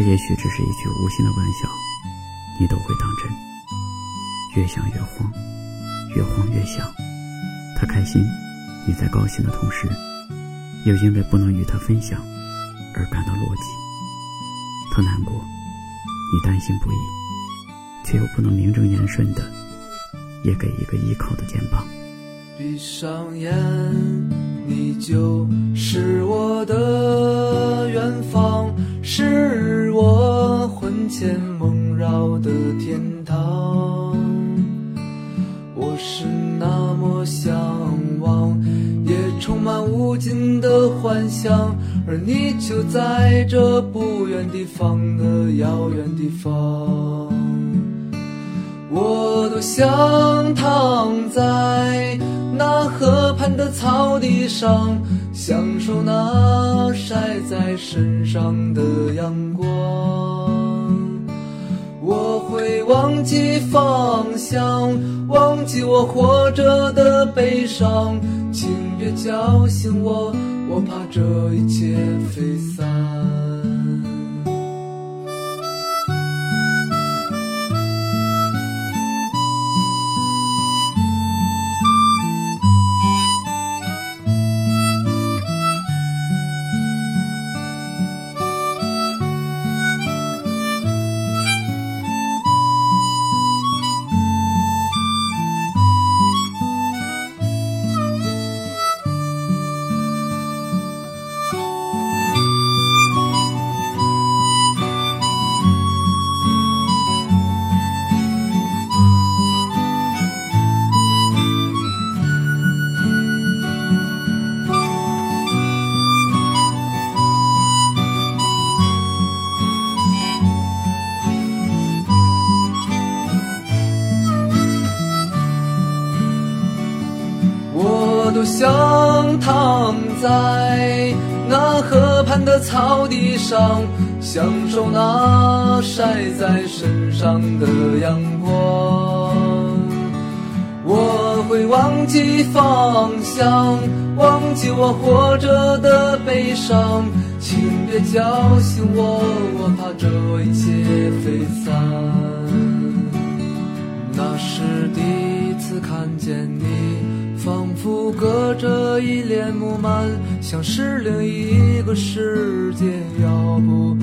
可也许只是一句无心的玩笑，你都会当真。越想越慌，越慌越想。他开心，你在高兴的同时，又因为不能与他分享而感到落寂。他难过，你担心不已，却又不能名正言顺的，也给一个依靠的肩膀。闭上眼，你就是我的远方，是我魂牵梦绕的天堂。我是那么向往，也充满无尽的幻想，而你就在这不远地方的遥远地方。我多想躺在。那河畔的草地上，享受那晒在身上的阳光。忘记方向，忘记我活着的悲伤，请别叫醒我，我怕这一切飞散。多想躺在那河畔的草地上，享受那晒在身上的阳光。我会忘记方向，忘记我活着的悲伤，请别叫醒我，我怕这一切飞散。那是第一次看见你。仿佛隔着一帘幕幔，像是另一个世界，要不。